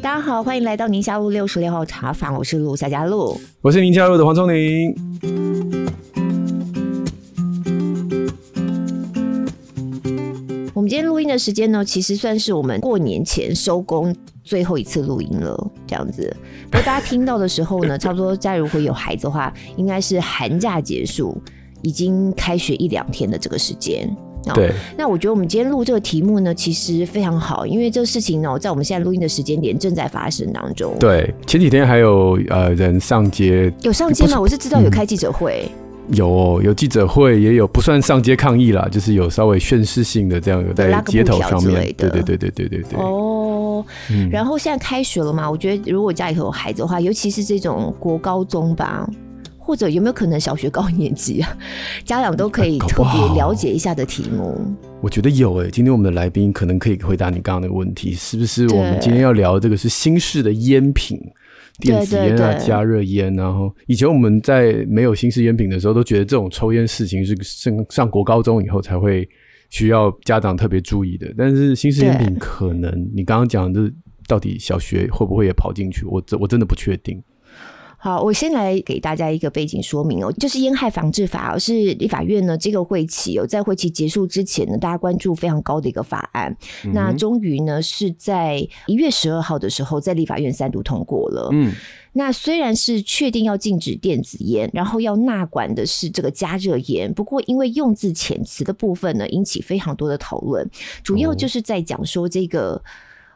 大家好，欢迎来到宁夏路六十六号茶坊，我是陆夏佳璐，我是宁夏路的黄聪宁。我们今天录音的时间呢，其实算是我们过年前收工最后一次录音了，这样子。不过大家听到的时候呢，差不多家如果有孩子的话，应该是寒假结束，已经开学一两天的这个时间。对，那我觉得我们今天录这个题目呢，其实非常好，因为这个事情呢，在我们现在录音的时间点正在发生当中。对，前几天还有呃人上街，有上街吗？我是知道有开记者会，嗯、有有记者会，也有不算上街抗议啦，就是有稍微宣示性的这样在街头上面，对对对对对对对。哦，嗯、然后现在开学了嘛，我觉得如果家里头有孩子的话，尤其是这种国高中吧。或者有没有可能小学高年级啊？家长都可以特别了解一下的题目。我觉得有诶、欸，今天我们的来宾可能可以回答你刚刚那个问题，是不是？我们今天要聊这个是新式的烟品，电子烟啊，加热烟。然后以前我们在没有新式烟品的时候，都觉得这种抽烟事情是上上国高中以后才会需要家长特别注意的。但是新式烟品可能你刚刚讲的，到底小学会不会也跑进去？我真我真的不确定。好，我先来给大家一个背景说明哦，就是烟害防治法是立法院呢这个会期哦，在会期结束之前呢，大家关注非常高的一个法案。嗯、那终于呢是在一月十二号的时候，在立法院三读通过了。嗯，那虽然是确定要禁止电子烟，然后要纳管的是这个加热烟，不过因为用字遣词的部分呢，引起非常多的讨论，主要就是在讲说这个、哦、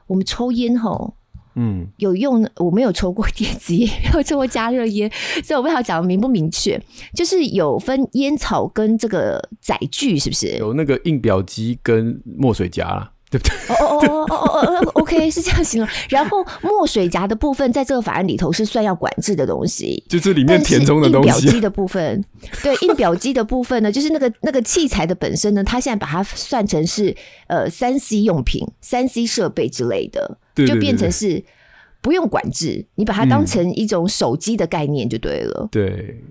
我们抽烟吼。嗯，有用。我没有抽过 电子烟，没有抽过加热烟，所以我不知道讲的明不明确。就是有分烟草跟这个载具，是不是？有那个印表机跟墨水夹啦。对不对？哦哦哦哦哦哦，OK，是这样形容。然后墨水夹的部分，在这个法案里头是算要管制的东西，就是里面填充的东西。印表机的部分，对，印表机的部分呢，就是那个那个器材的本身呢，它现在把它算成是呃三 C 用品、三 C 设备之类的，对对对对，就变成是不用管制，你把它当成一种手机的概念就对了。嗯、对，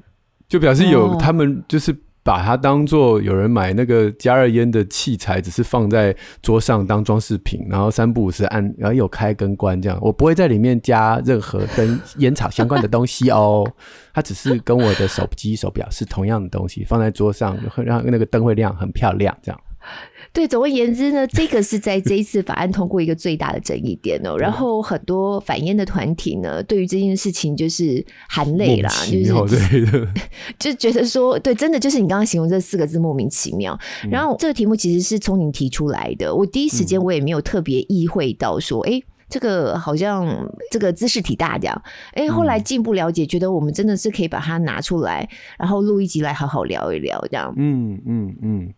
就表示有他们就是。把它当做有人买那个加热烟的器材，只是放在桌上当装饰品，然后三不五时按，然后有开跟关这样。我不会在里面加任何跟烟草相关的东西哦，它只是跟我的手机手表是同样的东西，放在桌上会让那个灯会亮，很漂亮这样。对，总而言之呢，这个是在这一次法案通过一个最大的争议点哦。然后很多反烟的团体呢，对于这件事情就是含泪啦，就是 就觉得说，对，真的就是你刚刚形容这四个字莫名其妙。然后这个题目其实是从你提出来的，我第一时间我也没有特别意会到说，哎，这个好像这个姿势挺大这样。哎，后来进一步了解，觉得我们真的是可以把它拿出来，然后录一集来好好聊一聊这样。嗯嗯嗯。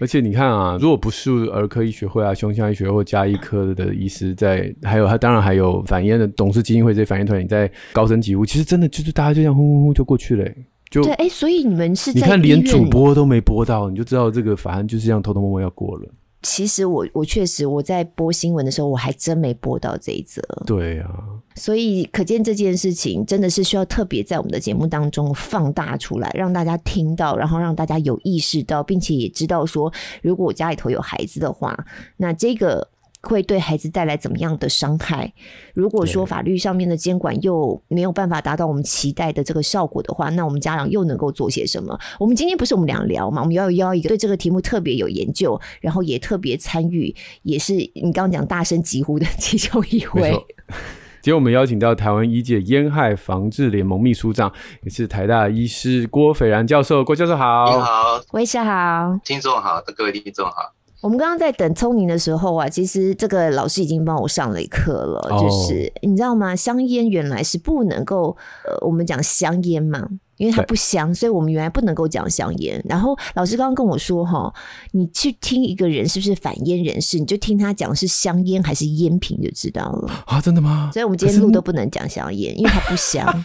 嗯而且你看啊，如果不是儿科医学会啊、胸腔医学会或加医科的医师在，还有他当然还有反烟的董事基金会这些反烟团体在高声疾呼，其实真的就是大家就这样呼呼呼就过去了，就对，哎，所以你们是在你看连主播都没播到，你就知道这个法案就是这样偷偷摸摸要过了。其实我我确实我在播新闻的时候，我还真没播到这一则。对啊，所以可见这件事情真的是需要特别在我们的节目当中放大出来，让大家听到，然后让大家有意识到，并且也知道说，如果我家里头有孩子的话，那这个。会对孩子带来怎么样的伤害？如果说法律上面的监管又没有办法达到我们期待的这个效果的话，那我们家长又能够做些什么？我们今天不是我们俩聊嘛？我们要邀一个对这个题目特别有研究，然后也特别参与，也是你刚刚讲大声疾呼的其中一位。今天我们邀请到台湾医界烟害防治联盟秘书长，也是台大医师郭斐然教授。郭教授好，你好，魏医师好，听众好，各位听众好。我们刚刚在等聪明的时候啊，其实这个老师已经帮我上了一课了，哦、就是你知道吗？香烟原来是不能够，呃，我们讲香烟嘛，因为它不香，所以我们原来不能够讲香烟。然后老师刚刚跟我说哈，你去听一个人是不是反烟人士，你就听他讲是香烟还是烟品就知道了啊？真的吗？所以我们今天录都不能讲香烟，因为它不香。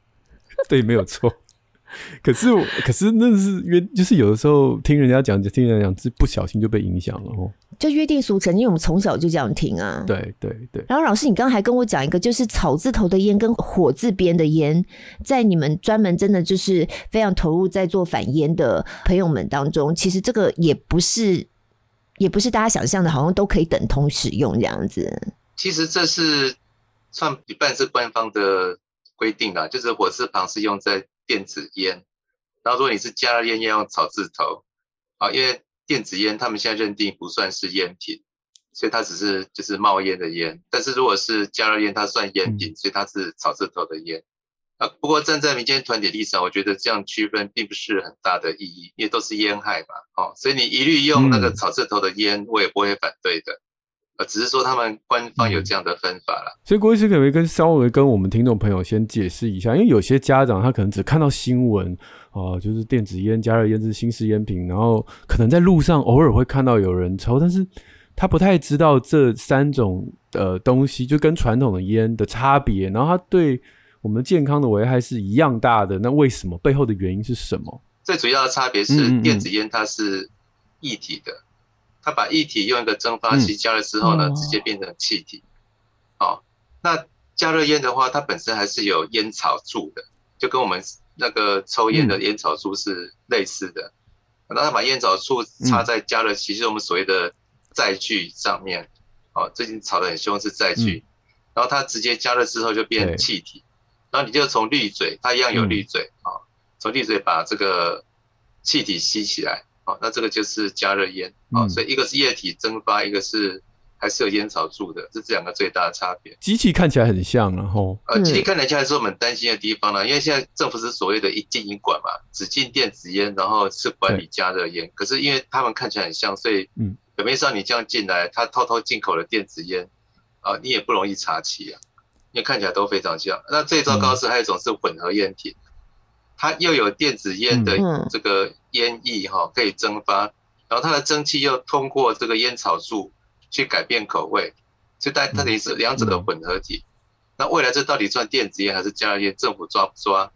对，没有错。可是，可是那是约，就是有的时候听人家讲，听人家讲，是不小心就被影响了哦。就约定俗成，因为我们从小就这样听啊。对对对。然后老师，你刚刚还跟我讲一个，就是草字头的烟跟火字边的烟，在你们专门真的就是非常投入在做反烟的朋友们当中，其实这个也不是也不是大家想象的，好像都可以等同使用这样子。其实这是算一半是官方的规定啦，就是火字旁是用在电子烟，然后如果你是加热烟要用草字头。啊，因为电子烟他们现在认定不算是烟品，所以它只是就是冒烟的烟。但是如果是加热烟，它算烟品，所以它是草字头的烟。啊，不过站在民间团体立场，我觉得这样区分并不是很大的意义，因为都是烟害嘛，哦，所以你一律用那个草字头的烟，我也不会反对的，呃，只是说他们官方有这样的分法了。所以郭医师可不可以跟稍微跟我们听众朋友先解释一下，因为有些家长他可能只看到新闻，哦，就是电子烟、加热烟是新式烟品，然后可能在路上偶尔会看到有人抽，但是他不太知道这三种呃东西就跟传统的烟的差别，然后他对。我们健康的危害是一样大的，那为什么？背后的原因是什么？最主要的差别是电子烟它是液体的，它把液体用一个蒸发器加热之后呢，直接变成气体。哦，那加热烟的话，它本身还是有烟草柱的，就跟我们那个抽烟的烟草柱是类似的。那它把烟草柱插在加热器，就是我们所谓的载具上面。哦，最近吵得很凶是载具，然后它直接加热之后就变成气体。然后你就从滤嘴，它一样有滤嘴啊，从滤嘴把这个气体吸起来，好，那这个就是加热烟啊，所以一个是液体蒸发，一个是还是有烟草柱的，这是这两个最大的差别。机器看起来很像，然后呃，机器看起来是我们担心的地方呢，因为现在政府是所谓的一禁一管嘛，只禁电子烟，然后是管理加热烟。可是因为他们看起来很像，所以嗯，表面上你这样进来，他偷偷进口了电子烟啊，你也不容易查起啊。因为看起来都非常像，那最糟糕是还有一种是混合烟品，它又有电子烟的这个烟液哈，可以蒸发，然后它的蒸汽又通过这个烟草柱去改变口味，所以它它等于是两者的混合体。那未来这到底算电子烟还是加热烟？政府抓不抓？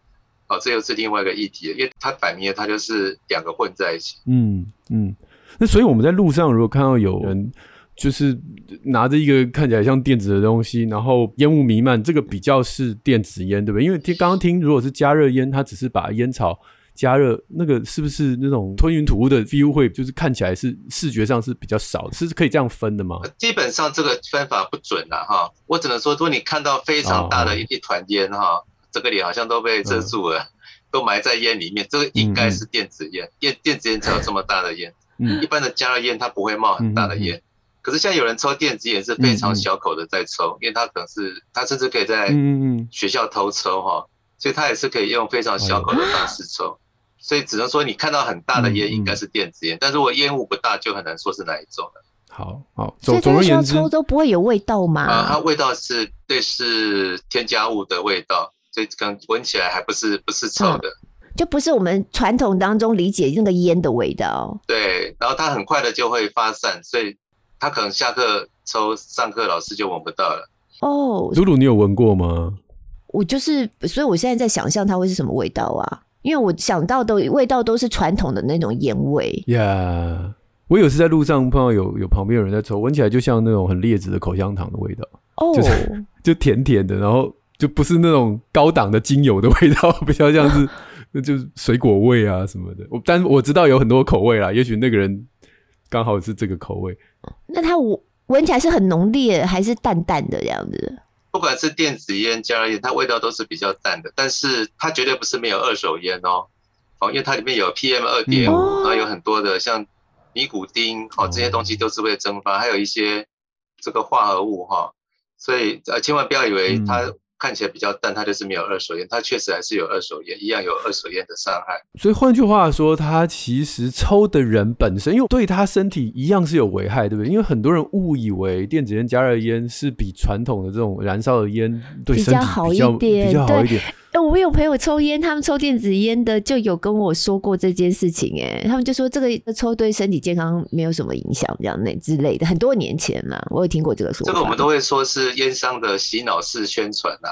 哦，这又是另外一个议题，因为它摆明了它就是两个混在一起。嗯嗯，那所以我们在路上如果看到有人。就是拿着一个看起来像电子的东西，然后烟雾弥漫，这个比较是电子烟，对不对？因为听刚刚听，如果是加热烟，它只是把烟草加热，那个是不是那种吞云吐雾的 view 会，就是看起来是视觉上是比较少，是可以这样分的吗？基本上这个分法不准了哈，我只能说，如果你看到非常大的一一团烟哈，这个脸好像都被遮住了，都埋在烟里面，这个应该是电子烟，电电子烟才有这么大的烟，一般的加热烟它不会冒很大的烟。可是现在有人抽电子烟是非常小口的在抽，嗯嗯，因为他可能是他甚至可以在学校偷抽哈，所以他也是可以用非常小口的方式抽，所以只能说你看到很大的烟应该是电子烟，嗯嗯，但如果烟雾不大就很难说是哪一种了。好好，总总而言之，抽都不会有味道嘛？啊，它味道是对，是添加物的味道，所以可能闻起来还不是不是臭的，就不是我们传统当中理解那个烟的味道。对，然后它很快的就会发散，所以。他可能下课抽，上课老师就闻不到了。哦，露露，你有闻过吗？我就是，所以我现在在想象它会是什么味道啊？因为我想到的味道都是传统的那种烟味。呀，yeah, 我有时在路上碰到有有旁边有人在抽，闻起来就像那种很劣质的口香糖的味道。哦，oh. 就是就甜甜的，然后就不是那种高档的精油的味道，比较像是那就是水果味啊什么的。我但是我知道有很多口味啦，也许那个人刚好是这个口味。那它闻闻起来是很浓烈，还是淡淡的这样子？不管是电子烟、加热烟，它味道都是比较淡的。但是它绝对不是没有二手烟哦，哦，因为它里面有 PM 二点五，然后有很多的像尼古丁，哦，这些东西都是会蒸发，还有一些这个化合物哈，所以呃，千万不要以为它。看起来比较淡，它就是没有二手烟，它确实还是有二手烟，一样有二手烟的伤害。所以换句话说，它其实抽的人本身，因为对他身体一样是有危害，对不对？因为很多人误以为电子烟、加热烟是比传统的这种燃烧的烟对身体比较，好一点，比较好一点。我有朋友抽烟，他们抽电子烟的就有跟我说过这件事情，哎，他们就说这个抽对身体健康没有什么影响，这样那之类的。很多年前嘛，我有听过这个说法。这个我们都会说是烟商的洗脑式宣传呐。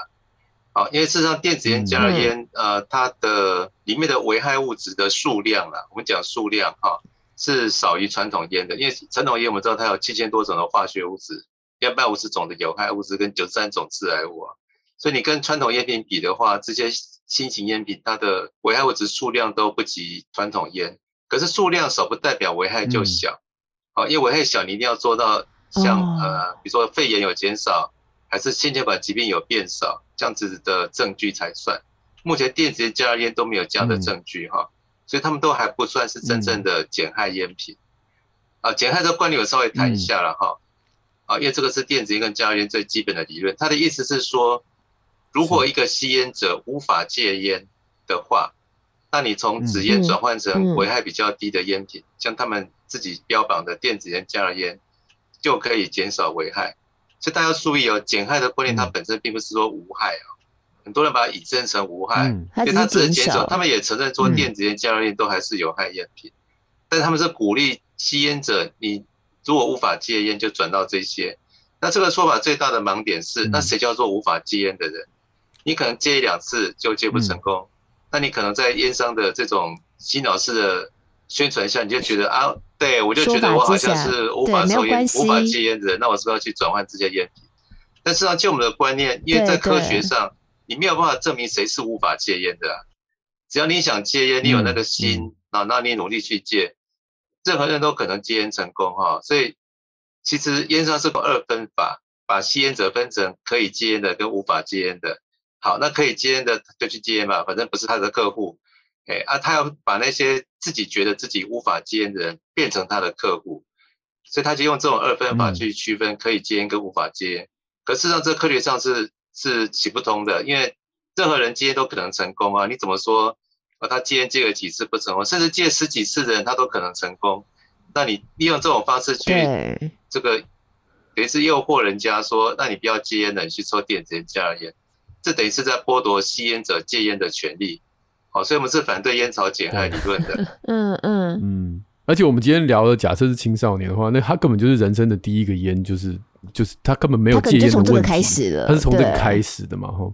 好，因为事实上电子烟、加热烟，呃，它的里面的危害物质的数量啊，我们讲数量哈，是少于传统烟的。因为传统烟我们知道它有七千多种的化学物质，两百五十种的有害物质跟九十三种致癌物啊。所以你跟传统烟品比的话，这些新型烟品它的危害物质数量都不及传统烟。可是数量少不代表危害就小。哦，因为危害小，你一定要做到像呃，比如说肺炎有减少，还是心血管疾病有变少，这样子的证据才算。目前电子烟、加热烟都没有这样的证据哈，所以他们都还不算是真正的减害烟品。啊，减害这个观念我稍微谈一下了哈。啊，因为这个是电子烟跟加热烟最基本的理论。它的意思是说，如果一个吸烟者无法戒烟的话，那你从纸烟转换成危害比较低的烟品，像他们自己标榜的电子烟、加热烟，就可以减少危害。所以大家要注意哦，减害的观念它本身并不是说无害啊。很多人把它引申成无害，因为它只是减少。他们也承认说电子烟、加热烟都还是有害烟品，但他们是鼓励吸烟者，你如果无法戒烟，就转到这些。那这个说法最大的盲点是，那谁叫做无法戒烟的人？你可能戒一两次就戒不成功，那你可能在烟商的这种洗脑式的宣传下，你就觉得啊，对我就觉得我好像是无法抽烟、无法戒烟的人，那我是不是要去转换这些烟品？但实际上，就我们的观念，因为在科学上。你没有办法证明谁是无法戒烟的，啊，只要你想戒烟，你有那个心啊，那你努力去戒，任何人都可能戒烟成功哈。所以其实烟商是个二分法，把吸烟者分成可以戒烟的跟无法戒烟的。好，那可以接烟的就去戒烟吧，反正不是他的客户。哎啊，他要把那些自己觉得自己无法接烟的人变成他的客户，所以他就用这种二分法去区分可以接烟跟无法戒烟。可事实上，这科学上是。是行不通的，因为任何人接烟都可能成功啊！你怎么说啊？他接烟戒了几次不成功，甚至接十几次的人他都可能成功。那你利用这种方式去这个，等于是诱惑人家说，那你不要接烟了，你去抽电子烟、加热烟，这等于是在剥夺吸烟者戒烟的权利。好，所以我们是反对烟草减害理论的。嗯嗯嗯。而且我们今天聊的，假设是青少年的话，那他根本就是人生的第一个烟，就是。就是他根本没有戒烟的问题，他从这个开始的，他是从这个开始的嘛，吼。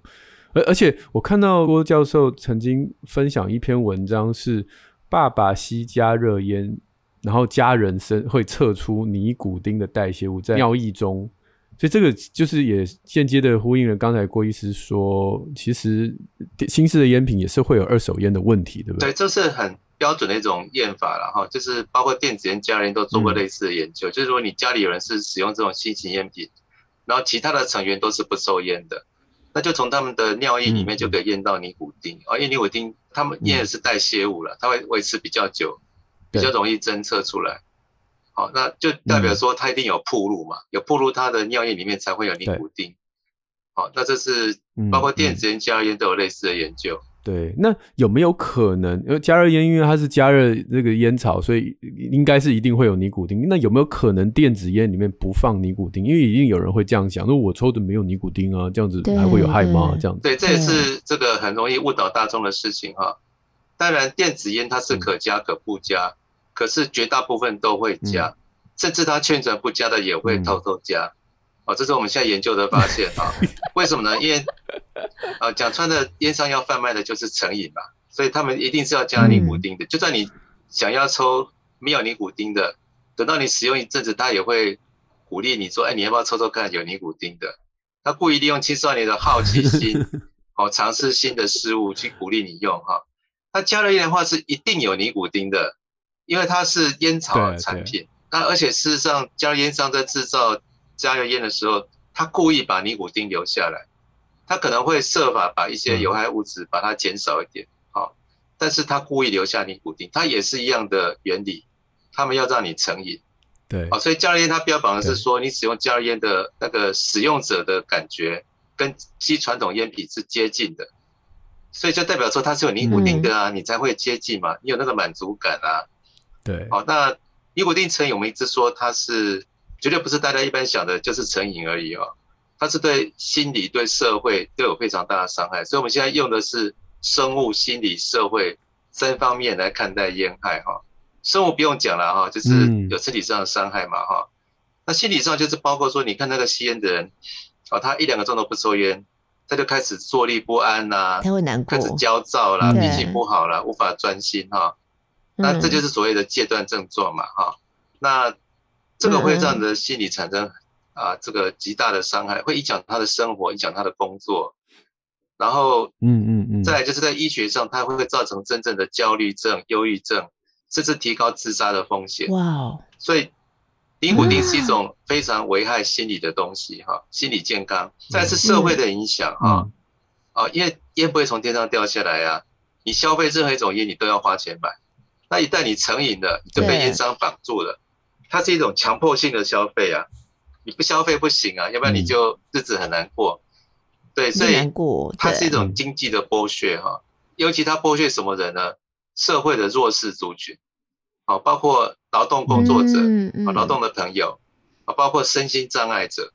而而且我看到郭教授曾经分享一篇文章，是爸爸吸加热烟，然后家人生会测出尼古丁的代谢物在尿液中，所以这个就是也间接的呼应了刚才郭医师说，其实新式的烟品也是会有二手烟的问题，对不对？对，这是很。标准的一种验法了哈，就是包括电子烟、加热烟都做过类似的研究。嗯、就是说，你家里有人是使用这种新型烟品，然后其他的成员都是不抽烟的，那就从他们的尿液里面就可以验到尼古丁。而、嗯、因为尼古丁他们验的是代谢物了，它会维持比较久，比较容易侦测出来。好，那就代表说它一定有铺路嘛，有铺路它的尿液里面才会有尼古丁。好，那这是包括电子烟、加热烟都有类似的研究。对，那有没有可能？因为加热烟，因为它是加热那个烟草，所以应该是一定会有尼古丁。那有没有可能电子烟里面不放尼古丁？因为一定有人会这样想：那我抽的没有尼古丁啊，这样子还会有害吗？这样子。对，这也是这个很容易误导大众的事情哈。当然，电子烟它是可加可不加，嗯、可是绝大部分都会加，嗯、甚至他劝传不加的也会偷偷加。哦，这是我们现在研究的发现啊。为什么呢？因为呃，讲穿的烟商要贩卖的就是成瘾嘛，所以他们一定是要加尼古丁的。就算你想要抽没有尼古丁的，等到你使用一阵子，他也会鼓励你说：“哎，你要不要抽抽看有尼古丁的？”他故意利用青少年的好奇心，哦，尝试新的事物去鼓励你用哈。他加了烟的话是一定有尼古丁的，因为它是烟草产品。那而且事实上，加热烟商在制造加热烟的时候，他故意把尼古丁留下来。他可能会设法把一些有害物质把它减少一点，好，但是他故意留下尼古丁，它也是一样的原理，他们要让你成瘾，对，好，所以加热烟它标榜的是说，你使用加热烟的那个使用者的感觉跟吸传统烟品是接近的，所以就代表说它是有尼古丁的啊，你才会接近嘛，你有那个满足感啊，对，好，那尼古丁成瘾，我们一直说它是绝对不是大家一般想的，就是成瘾而已哦。它是对心理、对社会都有非常大的伤害，所以我们现在用的是生物、心理、社会三方面来看待烟害哈。生物不用讲了哈，就是有身体上的伤害嘛哈。那心理上就是包括说，你看那个吸烟的人，啊，他一两个钟头不抽烟，他就开始坐立不安呐，他会难过，开始焦躁啦，脾气不好啦，无法专心哈。那这就是所谓的戒断症状嘛哈。那这个会让你的心理产生。啊，这个极大的伤害会影响他的生活，影响他的工作，然后，嗯嗯嗯，再来就是在医学上，它会造成真正的焦虑症、忧郁症，甚至提高自杀的风险。哇哦！所以尼古丁是一种非常危害心理的东西哈，心理健康。再是社会的影响哈，啊，因为烟不会从天上掉下来啊，你消费任何一种烟，你都要花钱买。那一旦你成瘾了，你就被烟商绑住了，它是一种强迫性的消费啊，你不消费不行啊，要不然你就日子很难过。对，所以它是一种经济的剥削哈，尤其它剥削什么人呢？社会的弱势族群，好，包括劳动工作者，啊，劳动的朋友，啊，包括身心障碍者，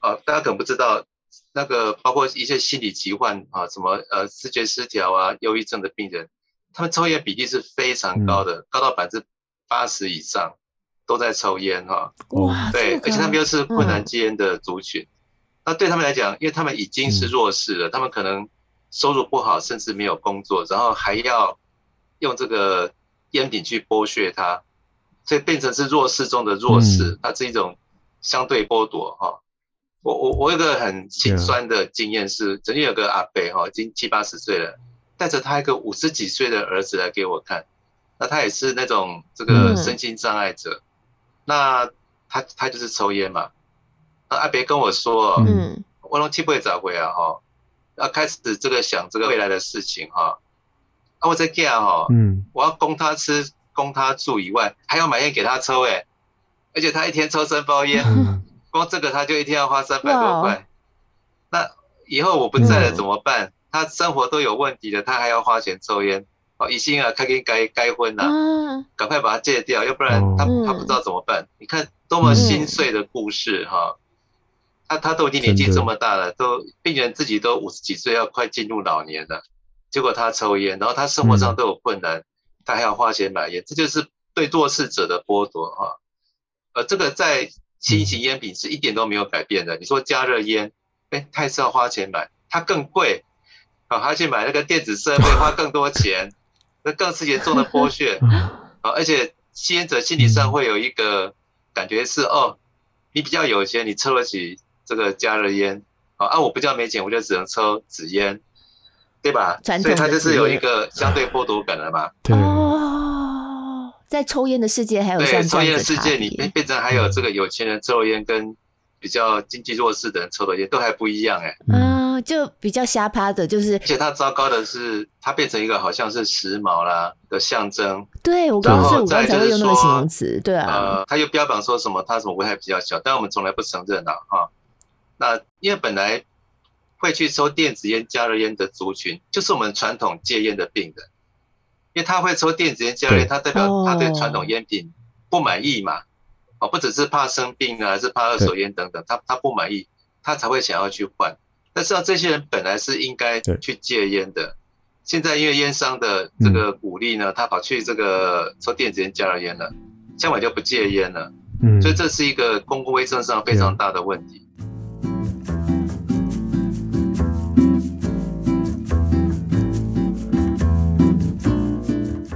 啊，大家可能不知道，那个包括一些心理疾患啊，什么呃，视觉失调啊，忧郁症的病人，他们抽烟比例是非常高的，高到百分之八十以上都在抽烟哈。哇，对，而且他们又是困难戒烟的族群，那对他们来讲，因为他们已经是弱势了，他们可能收入不好，甚至没有工作，然后还要。用这个烟品去剥削他，所以变成是弱势中的弱势，它是一种相对剥夺哈。我我我有个很心酸的经验是，曾经有个阿伯哈，已经七八十岁了，带着他一个五十几岁的儿子来给我看，那他也是那种这个身心障碍者，那他他就是抽烟嘛，那阿别跟我说，嗯，我拢气不会找回啊哈，要开始这个想这个未来的事情哈。啊我在干哈，嗯，我要供他吃、供他住以外，还要买烟给他抽诶，而且他一天抽三包烟，嗯、光这个他就一天要花三百多块。那以后我不在了怎么办？嗯、他生活都有问题了，他还要花钱抽烟，哦，一心啊，他给该该婚呐，赶、嗯、快把他戒掉，要不然他他不知道怎么办。你看多么心碎的故事哈，他他都已经年纪这么大了，都病人自己都五十几岁，要快进入老年了。结果他抽烟，然后他生活上都有困难，嗯、他还要花钱买烟，这就是对弱势者的剥夺哈。呃，这个在新型烟品是一点都没有改变的。你说加热烟，哎，他还是要花钱买，它更贵，啊，还要去买那个电子设备，花更多钱，那更是严重的剥削 啊！而且吸烟者心理上会有一个感觉是，哦，你比较有钱，你抽得起这个加热烟，啊，我不叫没钱，我就只能抽纸烟。对吧？所以他就是有一个相对剥夺感了嘛。对哦，在抽烟的世界还有对抽烟的世界里面变成还有这个有钱人抽烟跟比较经济弱势的人抽的烟都还不一样哎。嗯，就比较瞎趴的，就是。而且他糟糕的是，它变成一个好像是时髦啦的象征。对，我刚刚是我刚才会用那个形容词，对啊。呃，他又标榜说什么他什么危害比较小，但我们从来不承认啊哈。那因为本来。会去抽电子烟、加热烟的族群，就是我们传统戒烟的病人，因为他会抽电子烟、加热烟，他代表他对传统烟品不满意嘛，哦，不只是怕生病啊，还是怕二手烟等等，他他不满意，他才会想要去换。但是啊，这些人本来是应该去戒烟的，现在因为烟商的这个鼓励呢，他跑去这个抽电子烟、加热烟了，相反就不戒烟了，所以这是一个公共卫生上非常大的问题。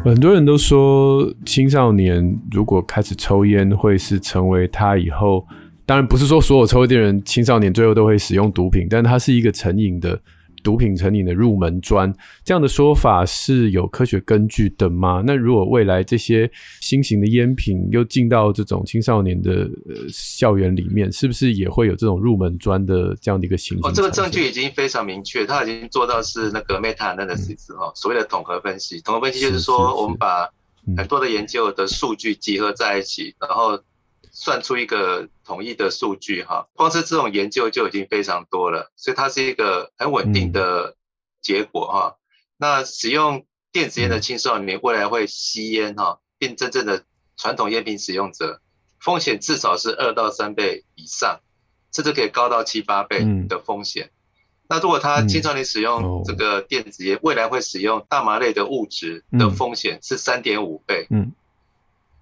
很多人都说，青少年如果开始抽烟，会是成为他以后，当然不是说所有抽烟的人青少年最后都会使用毒品，但它是一个成瘾的。毒品成瘾的入门砖，这样的说法是有科学根据的吗？那如果未来这些新型的烟品又进到这种青少年的呃校园里面，是不是也会有这种入门砖的这样的一个情形？哦，这个证据已经非常明确，它已经做到是那个 meta analysis 哈，所谓的统合分析。统合分析就是说，我们把很多的研究的数据集合在一起，然后。算出一个统一的数据哈，光是这种研究就已经非常多了，所以它是一个很稳定的结果哈。那使用电子烟的青少年未来会吸烟哈，变真正的传统烟品使用者，风险至少是二到三倍以上，甚至可以高到七八倍的风险。那如果他青少年使用这个电子烟，未来会使用大麻类的物质的风险是三点五倍。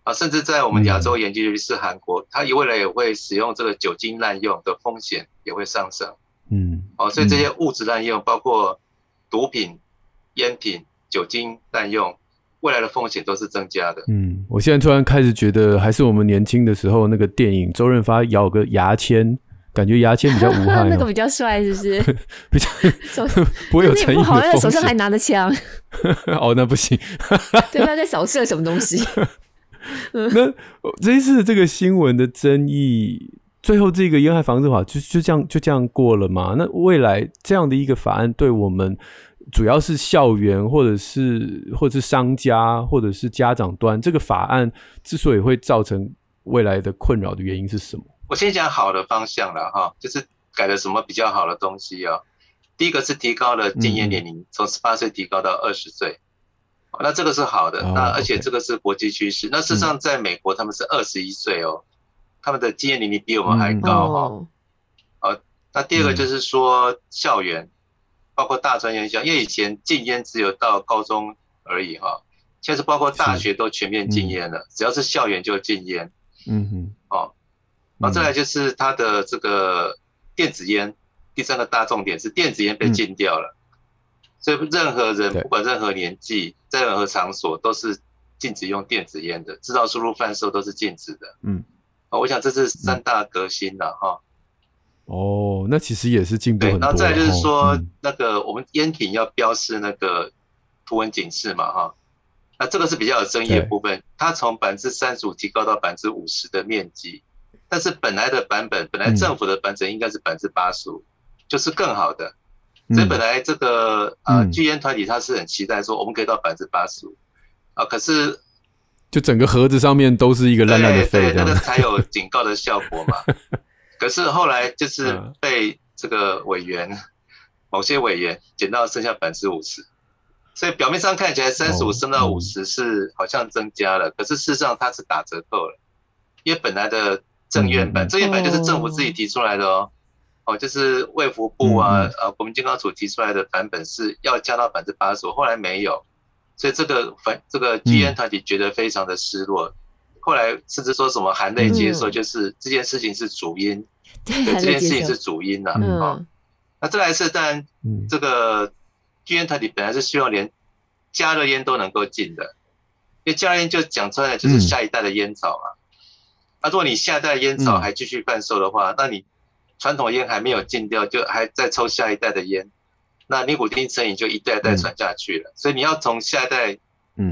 啊，甚至在我们亚洲研究，尤其是韩国，它未来也会使用这个酒精滥用的风险也会上升。嗯，哦，所以这些物质滥用，包括毒品、烟品、酒精滥用，未来的风险都是增加的。嗯，我现在突然开始觉得，还是我们年轻的时候那个电影，周润发咬个牙签，感觉牙签比较无害，那个比较帅，是不是？比较 手不会有成瘾的风险。好像手上还拿着枪。哦，那不行。对，他在扫射什么东西？那这一次这个新闻的争议，最后这个烟害防治法就就这样就这样过了吗？那未来这样的一个法案对我们，主要是校园或者是或者是商家或者是家长端，这个法案之所以会造成未来的困扰的原因是什么？我先讲好的方向了哈，就是改了什么比较好的东西啊？第一个是提高了禁烟年龄，从十八岁提高到二十岁。那这个是好的，那而且这个是国际趋势。那事实上，在美国他们是二十一岁哦，他们的禁烟年龄比我们还高哈。好，那第二个就是说校园，包括大专院校，因为以前禁烟只有到高中而已哈，现在是包括大学都全面禁烟了，只要是校园就禁烟。嗯哼，哦，然后再来就是它的这个电子烟，第三个大重点是电子烟被禁掉了。所以任何人不管任何年纪，在任何场所都是禁止用电子烟的，制造、输入、贩售都是禁止的。嗯，啊，我想这是三大革新了哈。哦，那其实也是进步很多。然后再就是说，那个我们烟品要标示那个图文警示嘛哈。那这个是比较有争议的部分，它从百分之三十五提高到百分之五十的面积，但是本来的版本，本来政府的版本应该是百分之八十五，就是更好的。所以本来这个呃拒烟团体他是很期待说我们可以到百分之八十五啊，可是就整个盒子上面都是一个烂烂的废，那个才有警告的效果嘛。可是后来就是被这个委员某些委员减到剩下百分之五十，所以表面上看起来三十五升到五十是好像增加了，可是事实上它是打折扣了，因为本来的正院版，正院版就是政府自己提出来的哦。哦，就是卫福部啊，呃，国民健康署提出来的版本是要加到百分之八十五，后来没有，所以这个反这个拒烟团体觉得非常的失落，后来甚至说什么含泪接受，就是这件事情是主因，对，这件事情是主因呐，啊，那再来是当然，这个拒烟团体本来是希望连加热烟都能够禁的，因为加热烟就讲出来就是下一代的烟草嘛，那如果你下一代烟草还继续贩售的话，那你传统烟还没有禁掉，就还在抽下一代的烟，那尼古丁成瘾就一代代传下去了。所以你要从下一代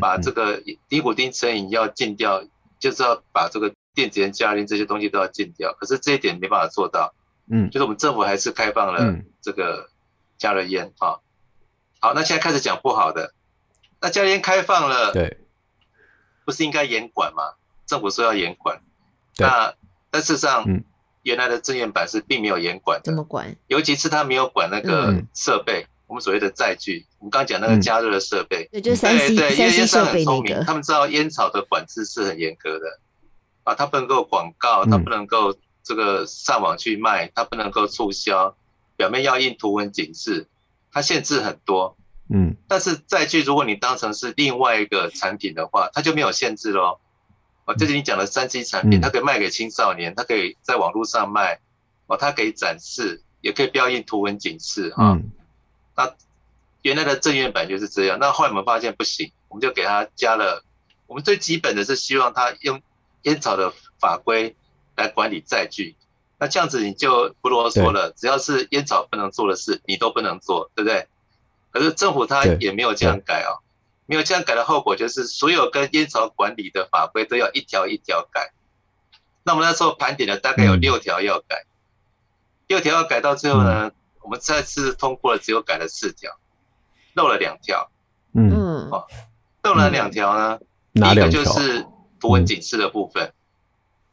把这个尼古丁成瘾要禁掉，就是要把这个电子烟、加热烟这些东西都要禁掉。可是这一点没办法做到，嗯，就是我们政府还是开放了这个加热烟啊。好，那现在开始讲不好的，那加热烟开放了，对，不是应该严管吗？政府说要严管，那但事实上，原来的政院版是并没有严管的，怎么管？尤其是他没有管那个设备，我们所谓的载具。我们刚刚讲那个加热的设备，对，就是三 C 三 C 设备很聪明，他们知道烟草的管制是很严格的，啊，它不能够广告，它不能够这个上网去卖，它不能够促销，表面要印图文警示，它限制很多。嗯，但是载具如果你当成是另外一个产品的话，它就没有限制喽。哦，这是你讲的三 C 产品，它可以卖给青少年，它可以在网络上卖，哦，它可以展示，也可以标印图文警示啊。那原来的正院版就是这样，那后来我们发现不行，我们就给它加了。我们最基本的是希望它用烟草的法规来管理载具，那这样子你就不啰嗦了，只要是烟草不能做的事，你都不能做，对不对？可是政府它也没有这样改哦。没有这样改的后果就是，所有跟烟草管理的法规都要一条一条改。那我们那时候盘点了大概有六条要改，六条要改到最后呢，我们再次通过了，只有改了四条，漏了两条。嗯，哦，漏了两条呢，第一个就是图文警示的部分，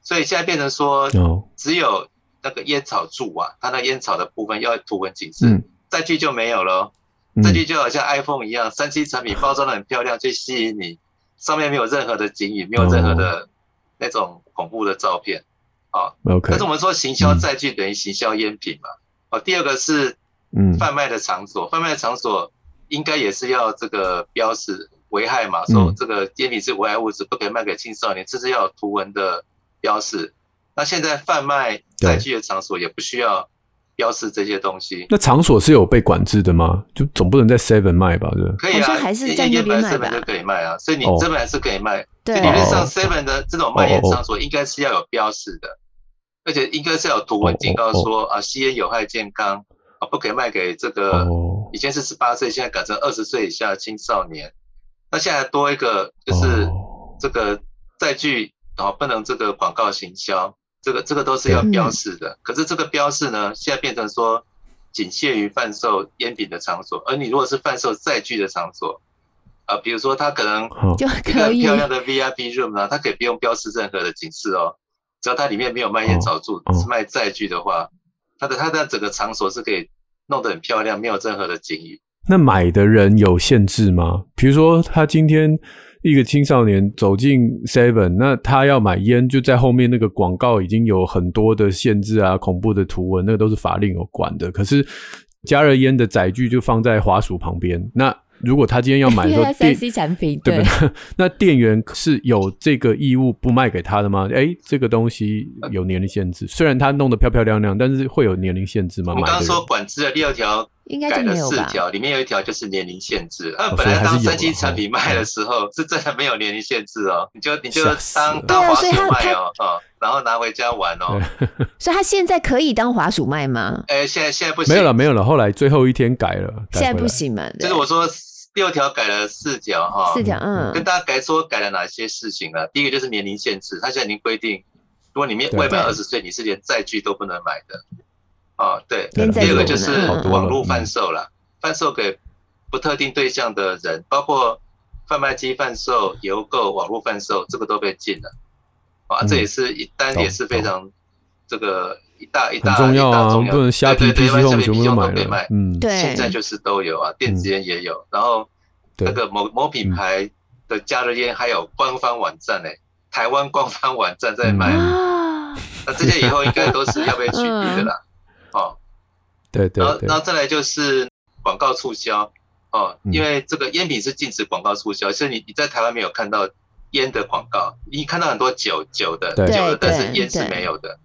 所以现在变成说，只有那个烟草柱啊，它那烟草的部分要图文警示，再去就没有了。这就就好像 iPhone 一样，三 C 产品包装的很漂亮，去吸引你，上面没有任何的警语，没有任何的那种恐怖的照片，啊，OK。但是我们说行销载具等于行销烟品嘛，哦，第二个是嗯贩卖的场所，贩卖的场所应该也是要这个标示危害嘛，说这个烟品是危害物质，不可以卖给青少年，这是要有图文的标示。那现在贩卖载具的场所也不需要。标示这些东西，那场所是有被管制的吗？就总不能在 Seven 卖吧？对，可以啊，还是在那边卖吧？就可以卖啊，所以你 Seven 还是可以卖。对，理论上 Seven 的这种卖烟场所应该是要有标示的，而且应该是要有图文警告说啊，吸烟有害健康啊，不可以卖给这个以前是十八岁，现在改成二十岁以下的青少年。那现在多一个就是这个载具然后，不能这个广告行销，这个这个都是要标示的。可是这个标示呢，现在变成说仅限于贩售烟品的场所，而你如果是贩售载具的场所，啊，比如说他可能一个很漂亮的 VIP room 呢，它可以不用标示任何的警示哦，只要它里面没有卖烟草柱，是卖载具的话，它的它的整个场所是可以弄得很漂亮，没有任何的警语。那买的人有限制吗？比如说他今天一个青少年走进 Seven，那他要买烟，就在后面那个广告已经有很多的限制啊，恐怖的图文，那个都是法令有管的。可是加热烟的载具就放在滑鼠旁边，那。如果他今天要买的时候，三 C 产品，对不对？那店员是有这个义务不卖给他的吗？哎，这个东西有年龄限制，虽然他弄得漂漂亮亮，但是会有年龄限制吗？我刚刚说管制的第二条，应该改了四条，里面有一条就是年龄限制。呃，本来当三 C 产品卖的时候，是真的没有年龄限制哦，你就你就当当滑鼠卖哦，哦，然后拿回家玩哦。所以他现在可以当滑鼠卖吗？哎，现在现在不行，没有了，没有了。后来最后一天改了，现在不行嘛？就是我说。六条改了四条哈，四条嗯，跟大家改说改了哪些事情呢？第一个就是年龄限制，他现在已经规定，如果你未未满二十岁，你是连载具都不能买的。哦，对。第二个就是网络贩售了，贩售给不特定对象的人，包括贩卖机贩售、邮购、网络贩售，这个都被禁了。啊，这也是一单也是非常这个。一大一大重要啊，重要不能虾皮、PC Home 全部都买了。嗯，对，现在就是都有啊，电子烟也有。然后那个某某品牌的加热烟还有官方网站呢，台湾官方网站在卖。那这些以后应该都是要被取缔的啦。哦，对对。然后，然后再来就是广告促销哦，因为这个烟品是禁止广告促销，所以你你在台湾没有看到烟的广告，你看到很多酒酒的酒的，但是烟是没有的。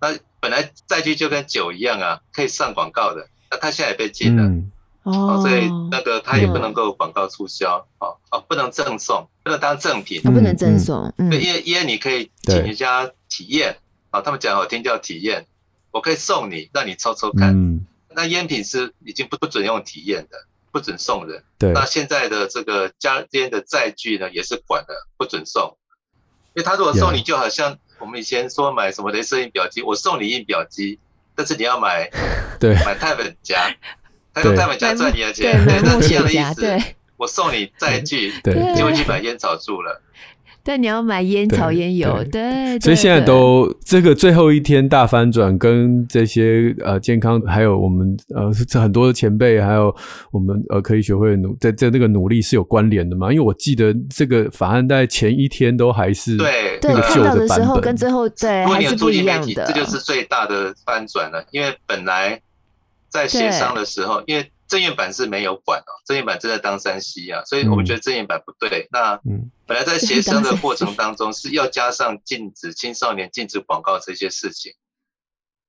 那本来载具就跟酒一样啊，可以上广告的，那他现在也被禁了，嗯、哦，所以那个他也不能够广告促销，哦、嗯、哦，不能赠送，不能当赠品，不能赠送，嗯、对，因为因为你可以请人家体验，啊对，他们讲好听叫体验，我可以送你，让你抽抽看，嗯、那烟品是已经不不准用体验的，不准送人，对，那现在的这个加热烟的载具呢，也是管的，不准送，因为他如果送你，就好像。我们以前说买什么雷射印表机，我送你印表机，但是你要买，对，买钛粉夹，他用钛粉夹赚你的钱，对，那这样的意思，我送你载具，对，就会去买烟草柱了。但你要买烟草烟油，对，所以现在都这个最后一天大翻转，跟这些呃健康，还有我们呃很多的前辈，还有我们呃可以学会的努在在那个努力是有关联的嘛？因为我记得这个法案在前一天都还是对对看到的时候跟最后对还是不一样的，这就是最大的翻转了。因为本来在协商的时候，因为。正院版是没有管哦，正院版正在当三 C 啊，所以我们觉得正院版不对。那本来在协商的过程当中是要加上禁止青少年、禁止广告这些事情，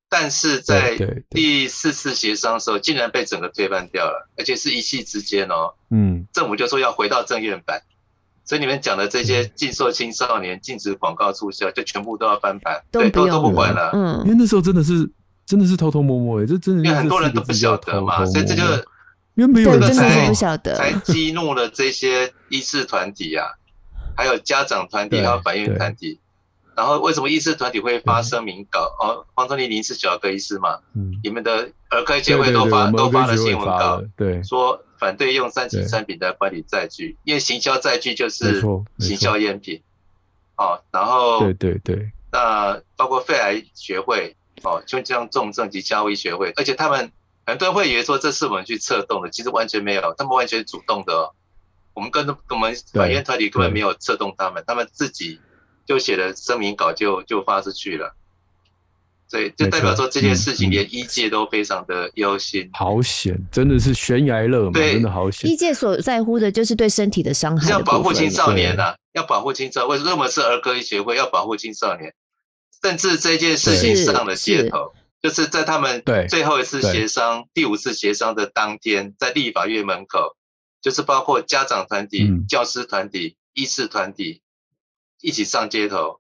但是在第四次协商的时候，竟然被整个推翻掉了，而且是一气之间哦。嗯，政府就说要回到正院版，所以你们讲的这些禁售青少年、禁止广告促销，就全部都要翻版，对，都都不管了。嗯，因为那时候真的是真的是偷偷摸摸哎，这真的因为很多人都不晓得嘛，所以这就。因为没有人才不晓得，才激怒了这些医师团体啊，还有家长团体，还有反映团体。然后为什么医师团体会发声明稿？哦，黄宗立，您是小儿科医师嘛？嗯，你们的儿科协会都发都发了新闻稿，对，说反对用三级产品来管理载具，因为行销载具就是行销烟品。哦，然后对对对，那包括肺癌学会哦，就像重症及家医学会，而且他们。很多人会以为说这是我们去策动的，其实完全没有，他们完全主动的。我们跟我们法院团体根本没有策动他们，他们自己就写了声明稿就就发出去了。所以就代表说这件事情连医界都非常的忧心。好险，真的是悬崖勒马，真的好险。医界所在乎的就是对身体的伤害，要保护青少年呐，要保护青少年。为什么是儿科医学会要保护青少年？甚至这件事情上了街头。就是在他们最后一次协商、第五次协商的当天，在立法院门口，就是包括家长团体、教师团体、医师团体一起上街头。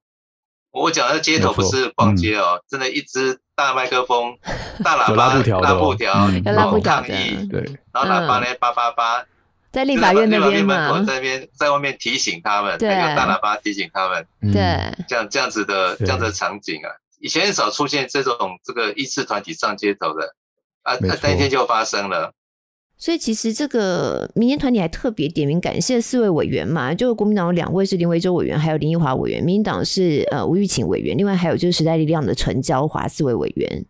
我讲的街头不是逛街哦，真的，一支大麦克风、大喇叭、拉布条、然后抗议，对，然后喇叭呢叭叭叭，在立法院那边嘛，在那边在外面提醒他们，对，用大喇叭提醒他们，对，这样这样子的这样的场景啊，以前很少出现这种这个义士团体上街头的啊，那当天就发生了。所以其实这个民间团体还特别点名感谢四位委员嘛，就国民党有两位是林维洲委员，还有林奕华委员；民进党是呃吴玉琴委员，另外还有就是时代力量的陈娇华四位委员。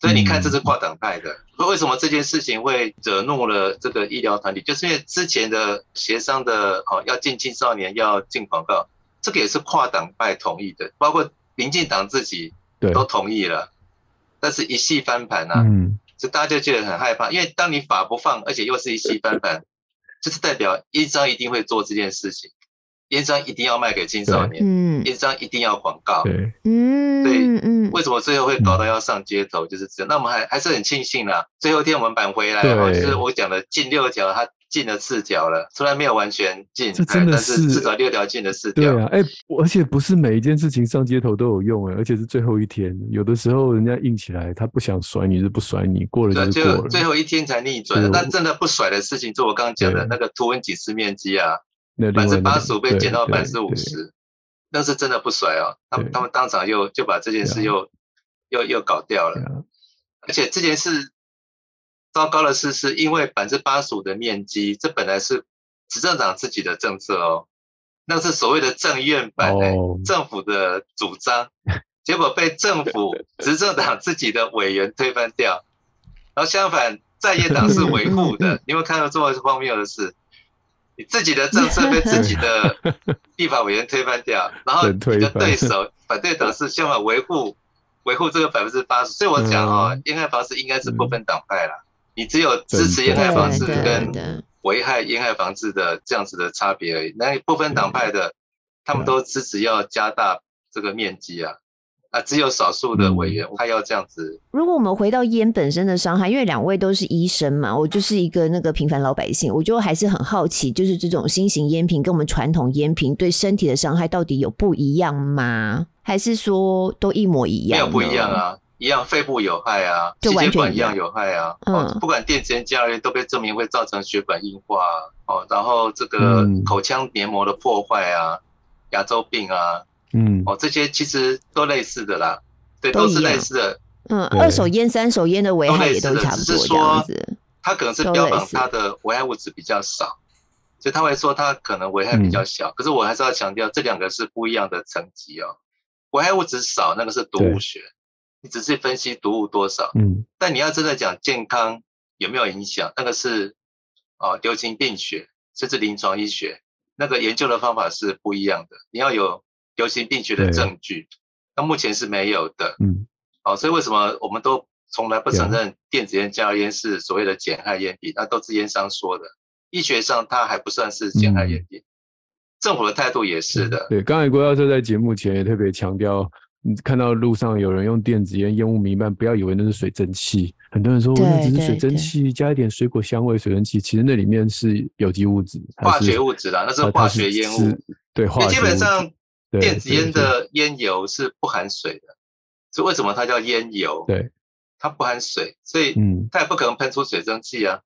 所以你看，这是跨党派的。嗯、为什么这件事情会惹怒了这个医疗团体？就是因为之前的协商的哦，要禁青少年，要禁广告，这个也是跨党派同意的，包括民进党自己都同意了。但是一系翻盘啊。嗯就大家就觉得很害怕，因为当你法不放，而且又是一系翻盘，就是代表一商一定会做这件事情，一商一定要卖给青少年，嗯，烟商一定要广告，对，嗯，对，嗯，为什么最后会搞到要上街头，就是这样。那我们还还是很庆幸啦，最后一天我们扳回来，就是我讲的近六条，它。禁了四条了，虽然没有完全进，这真的是，是至少六条进了四条。对啊，哎、欸，而且不是每一件事情上街头都有用哎，而且是最后一天，有的时候人家硬起来，他不想甩你，是不甩你，过了就过了，就最后一天才逆转。那真的不甩的事情，就我刚刚讲的那个图文警示面积啊，百分之八十五被减到百分之五十，那是真的不甩哦。他们他们当场又就把这件事又又又搞掉了，而且这件事。糟糕的是，是因为百分之八十五的面积，这本来是执政党自己的政策哦，那是所谓的政院版的、oh. 政府的主张，结果被政府 执政党自己的委员推翻掉，然后相反在野党是维护的，你有没有看到这么荒谬的事？你自己的政策被自己的 立法委员推翻掉，然后你的对手反对党是相反维护维护这个百分之八十，所以我讲哦，应该防治应该是不分党派啦。你只有支持烟害防治跟危害烟害防治的这样子的差别而已。那部分党派的，他们都支持要加大这个面积啊啊！只有少数的委员他要这样子。如果我们回到烟本身的伤害，因为两位都是医生嘛，我就是一个那个平凡老百姓，我就还是很好奇，就是这种新型烟品跟我们传统烟品对身体的伤害到底有不一样吗？还是说都一模一样？没有不一样啊。一样，肺部有害啊，心血管一样有害啊。嗯，不管电子烟、加热烟都被证明会造成血管硬化哦，然后这个口腔黏膜的破坏啊，牙周病啊，嗯，哦，这些其实都类似的啦，对，都是类似的。嗯，二手烟、三手烟的危害也都差不多，只是说它可能是标榜它的危害物质比较少，所以他会说它可能危害比较小。可是我还是要强调，这两个是不一样的层级哦。危害物质少，那个是毒物学。你只是分析毒物多少，嗯，但你要真的讲健康有没有影响，那个是啊流行病学甚至临床医学那个研究的方法是不一样的。你要有流行病学的证据，那目前是没有的，嗯，好，所以为什么我们都从来不承认电子烟、加热烟是所谓的减害烟品？那都是烟商说的，医学上它还不算是减害烟品，政府的态度也是的。对，刚才郭教授在节目前也特别强调。你看到路上有人用电子烟，烟雾弥漫，不要以为那是水蒸气。很多人说，那只是水蒸气，加一点水果香味，水蒸气，其实那里面是有机物质，化学物质啦，那是化学烟雾。对，化学。基本上电子烟的烟油是不含水的，所以为什么它叫烟油？对，它不含水，所以它也不可能喷出水蒸气啊。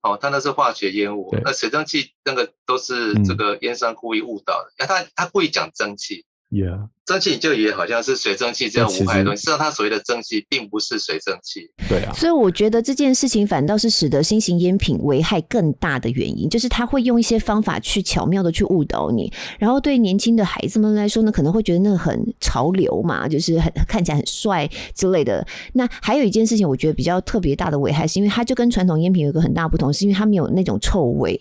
哦，它那是化学烟雾，那水蒸气那个都是这个烟商故意误导的，他他故意讲蒸汽。Yeah. 蒸汽就也好像是水蒸气这样无害的东西，实际上它所谓的蒸汽并不是水蒸气。对啊，所以我觉得这件事情反倒是使得新型烟品危害更大的原因，就是他会用一些方法去巧妙的去误导你，然后对年轻的孩子们来说呢，可能会觉得那个很潮流嘛，就是很看起来很帅之类的。那还有一件事情，我觉得比较特别大的危害，是因为它就跟传统烟品有一个很大不同，是因为它没有那种臭味。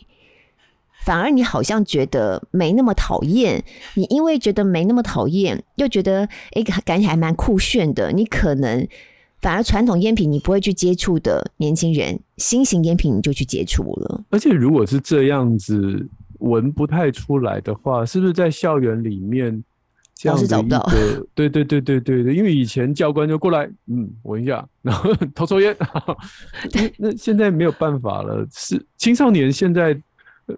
反而你好像觉得没那么讨厌，你因为觉得没那么讨厌，又觉得哎，感觉还蛮酷炫的。你可能反而传统烟品你不会去接触的年轻人，新型烟品你就去接触了。而且如果是这样子闻不太出来的话，是不是在校园里面这样子找不到？对对对对对对，因为以前教官就过来，嗯，闻一下，然后偷抽烟。那那现在没有办法了，是青少年现在。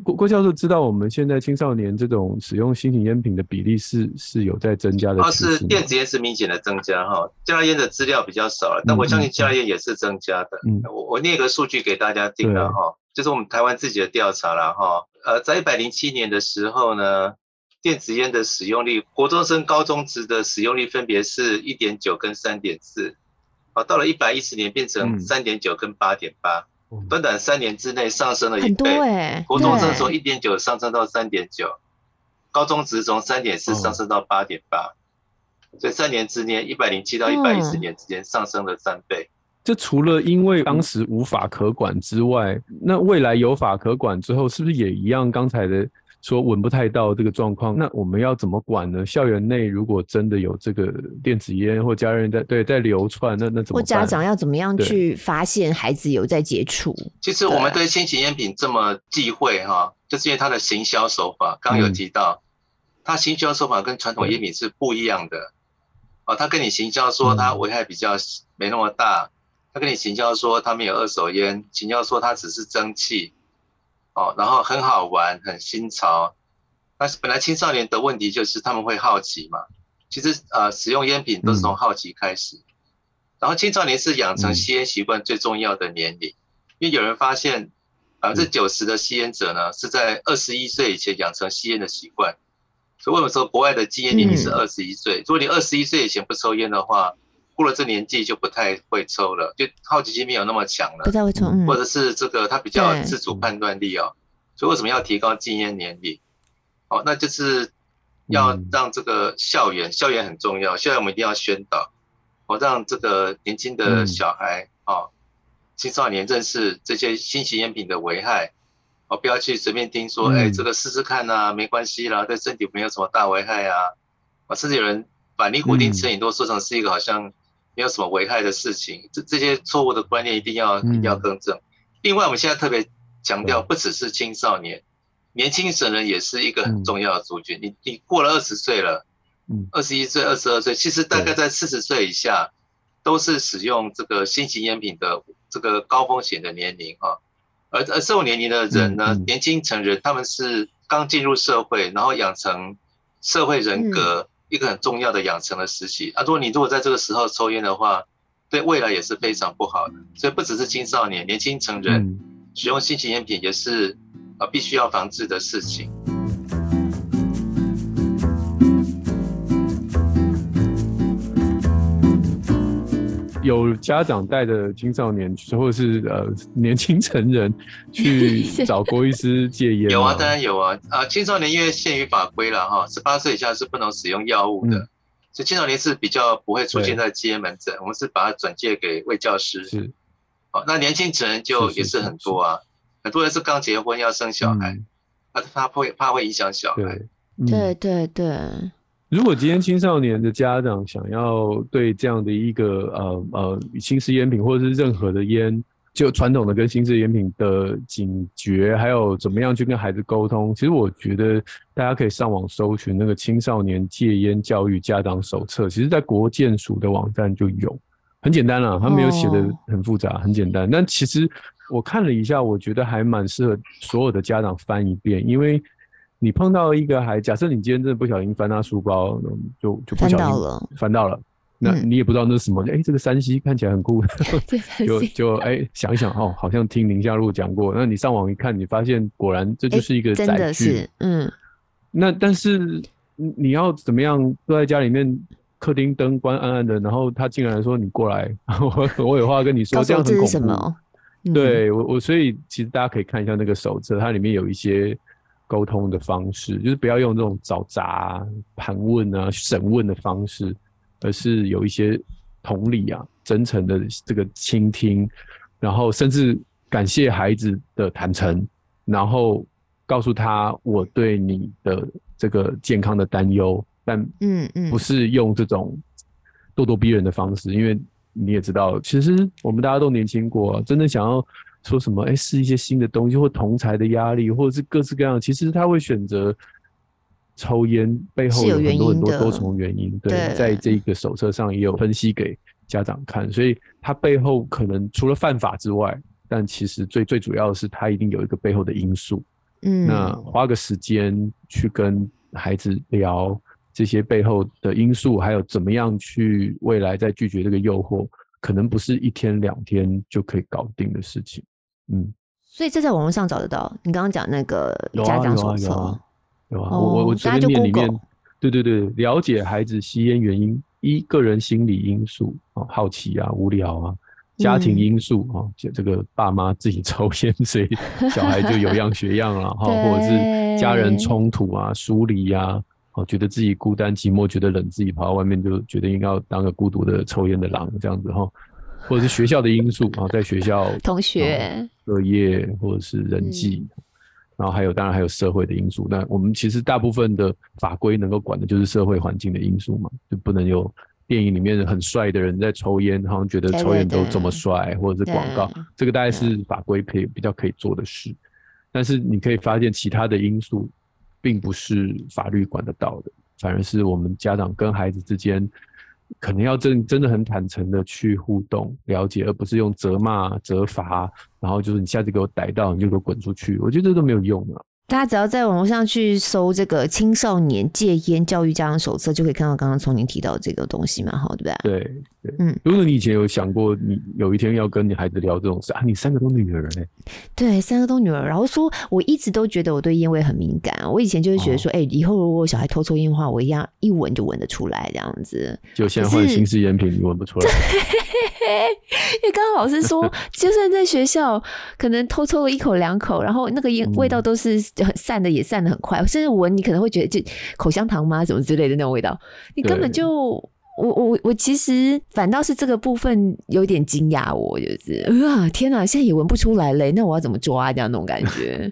郭郭教授知道我们现在青少年这种使用新型烟品的比例是是有在增加的，啊，是电子烟是明显的增加哈，加热烟的资料比较少了，但我相信加热烟也是增加的。嗯，我我念个数据给大家听了哈，就是我们台湾自己的调查了哈。呃，在一百零七年的时候呢，电子烟的使用率，国中生、高中职的使用率分别是一点九跟三点四。啊，到了一百一十年变成三点九跟八点八，短短三年之内上升了一倍。欸、国中生从一点九上升到三点九，高中职从三点四上升到八点八，所以三年之间，一百零七到一百一十年之间上升了三倍。这除了因为当时无法可管之外，那未来有法可管之后，是不是也一样？刚才的。说闻不太到这个状况，那我们要怎么管呢？校园内如果真的有这个电子烟或家人在对在流窜，那那怎么办？或家长要怎么样去发现孩子有在接触？其实我们对新型烟品这么忌讳哈，就是因为它的行销手法。刚刚有提到，它行销手法跟传统烟品是不一样的。哦，他跟你行销说它危害比较没那么大，他跟你行销说它没有二手烟，行销说它只是蒸汽。哦，然后很好玩，很新潮。但是本来青少年的问题就是他们会好奇嘛。其实呃，使用烟品都是从好奇开始。嗯、然后青少年是养成吸烟习惯最重要的年龄，嗯、因为有人发现百分之九十的吸烟者呢是在二十一岁以前养成吸烟的习惯。所以为什么说国外的禁烟年龄是二十一岁？嗯、如果你二十一岁以前不抽烟的话，过了这年纪就不太会抽了，就好奇心没有那么强了，不太会抽，嗯、或者是这个他比较自主判断力哦，所以为什么要提高禁烟年龄？哦，那就是要让这个校园，嗯、校园很重要，校园我们一定要宣导，哦，让这个年轻的小孩哦，青少年认识这些新型烟品的危害，哦，不要去随便听说，哎、这个试试看呐、啊，没关系啦，对身体没有什么大危害啊，啊，甚至有人把尼古丁成瘾都说成是一个好像。没有什么危害的事情，这这些错误的观念一定要、嗯、一定要更正。另外，我们现在特别强调，不只是青少年，嗯、年轻成人也是一个很重要的族群。嗯、你你过了二十岁了，二十一岁、二十二岁，其实大概在四十岁以下，都是使用这个新型烟品的这个高风险的年龄啊。而而这种年龄的人呢，年轻成人，他们是刚进入社会，然后养成社会人格。嗯一个很重要的养成的时期啊，如果你如果在这个时候抽烟的话，对未来也是非常不好的。所以不只是青少年，年轻成人使用新型烟品也是啊必须要防治的事情。有家长带着青少年，或者是呃年轻成人去 找郭医师戒烟？有啊，当然有啊。啊，青少年因为限于法规了哈，十八岁以下是不能使用药物的，嗯、所以青少年是比较不会出现在戒烟门诊，我们是把它转介给卫教师。是，好，那年轻成人就也是很多啊，很多人是刚结婚要生小孩，嗯、他怕会怕会影响小孩。对、嗯、对对对。如果今天青少年的家长想要对这样的一个呃呃新式烟品或者是任何的烟，就传统的跟新式烟品的警觉，还有怎么样去跟孩子沟通，其实我觉得大家可以上网搜寻那个青少年戒烟教育家长手册，其实在国健署的网站就有，很简单啦，他没有写的很复杂，很简单。但其实我看了一下，我觉得还蛮适合所有的家长翻一遍，因为。你碰到一个孩，假设你今天真的不小心翻他书包，就就不小心翻到了，翻到了，那你也不知道那是什么。哎、嗯欸，这个山西看起来很酷，就就哎、欸、想一想哦，好像听林夏璐讲过。那你上网一看，你发现果然这就是一个载具。嗯。那但是你要怎么样坐在家里面，客厅灯关暗暗的，然后他竟然说你过来，我我有话跟你说，这样很恐怖。嗯、对我我所以其实大家可以看一下那个手册，它里面有一些。沟通的方式就是不要用这种找茬、盘问啊、审问的方式，而是有一些同理啊、真诚的这个倾听，然后甚至感谢孩子的坦诚，然后告诉他我对你的这个健康的担忧，但嗯嗯，不是用这种咄咄逼人的方式，因为你也知道，其实我们大家都年轻过，真的想要。说什么？哎，试一些新的东西，或同才的压力，或者是各式各样。其实他会选择抽烟，背后有很多很多多重原因。对，对在这个手册上也有分析给家长看，所以他背后可能除了犯法之外，但其实最最主要的是他一定有一个背后的因素。嗯，那花个时间去跟孩子聊这些背后的因素，还有怎么样去未来再拒绝这个诱惑，可能不是一天两天就可以搞定的事情。嗯，所以这在网络上找得到。你刚刚讲那个家长手册，有啊，有啊，有啊。我我我随便念里面，对对对，了解孩子吸烟原因，一个人心理因素啊，好奇啊，无聊啊，家庭因素啊，就这个爸妈自己 抽烟，所以小孩就有样学样了哈，或者是家人冲突啊，疏离呀，哦，觉得自己孤单寂寞，觉得冷，自己跑到外面就觉得应该要当个孤独的抽烟的狼这样子哈。或者是学校的因素啊，在学校同学、课业或者是人际，嗯、然后还有当然还有社会的因素。那我们其实大部分的法规能够管的就是社会环境的因素嘛，就不能有电影里面很帅的人在抽烟，好像觉得抽烟都这么帅，或者是广告，这个大概是法规可以比较可以做的事。但是你可以发现，其他的因素并不是法律管得到的，反而是我们家长跟孩子之间。可能要真真的很坦诚的去互动了解，而不是用责骂责罚，然后就是你下次给我逮到你就给我滚出去，我觉得这都没有用啊。大家只要在网络上去搜这个青少年戒烟教育家长手册，就可以看到刚刚从您提到这个东西嘛，哈，对不？对对，嗯。如果你以前有想过，你有一天要跟你孩子聊这种事啊，你三个都女儿嘞？对，三个都女儿。然后说，我一直都觉得我对烟味很敏感。我以前就是觉得说，哎、哦欸，以后如果小孩偷抽烟的话，我一样一闻就闻得出来这样子。就现在换新式烟品，你闻不出来。因为刚刚老师说，就算在学校，可能偷抽了一口两口，然后那个烟味道都是很散的，也散的很快。甚至闻，你可能会觉得就口香糖吗？什么之类的那种味道，你根本就我我我其实反倒是这个部分有点惊讶，我就是啊，天哪，现在也闻不出来嘞，那我要怎么抓这样那种感觉？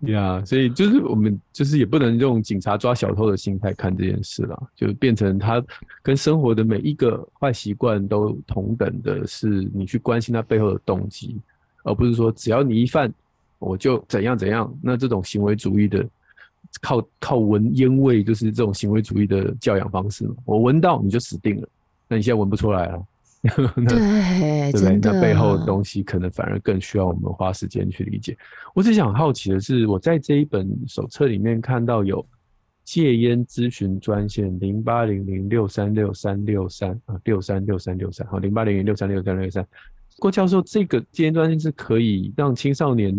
呀，yeah, 所以就是我们就是也不能用警察抓小偷的心态看这件事了，就变成他跟生活的每一个坏习惯都同等的是你去关心他背后的动机，而不是说只要你一犯我就怎样怎样。那这种行为主义的靠靠闻烟味就是这种行为主义的教养方式嘛，我闻到你就死定了，那你现在闻不出来了。那对，对不对？那背后的东西可能反而更需要我们花时间去理解。我只想好奇的是，我在这一本手册里面看到有戒烟咨询专线零八零零六三六三六三啊，六三六三六三，好，零八零零六三六三六三。郭教授，这个戒烟专线是可以让青少年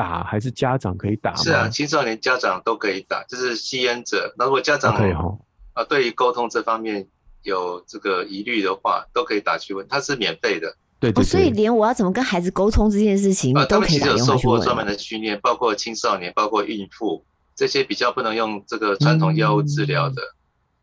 打，还是家长可以打吗？是啊，青少年家长都可以打，就是吸烟者。那如果家长可以哈啊，对于沟通这方面。有这个疑虑的话，都可以打去问，它是免费的。对，对，对，哦，所以连我要怎么跟孩子沟通这件事情，啊，都可以他们其实有受过专门的训练，包括青少年，包括孕妇这些比较不能用这个传统药物治疗的，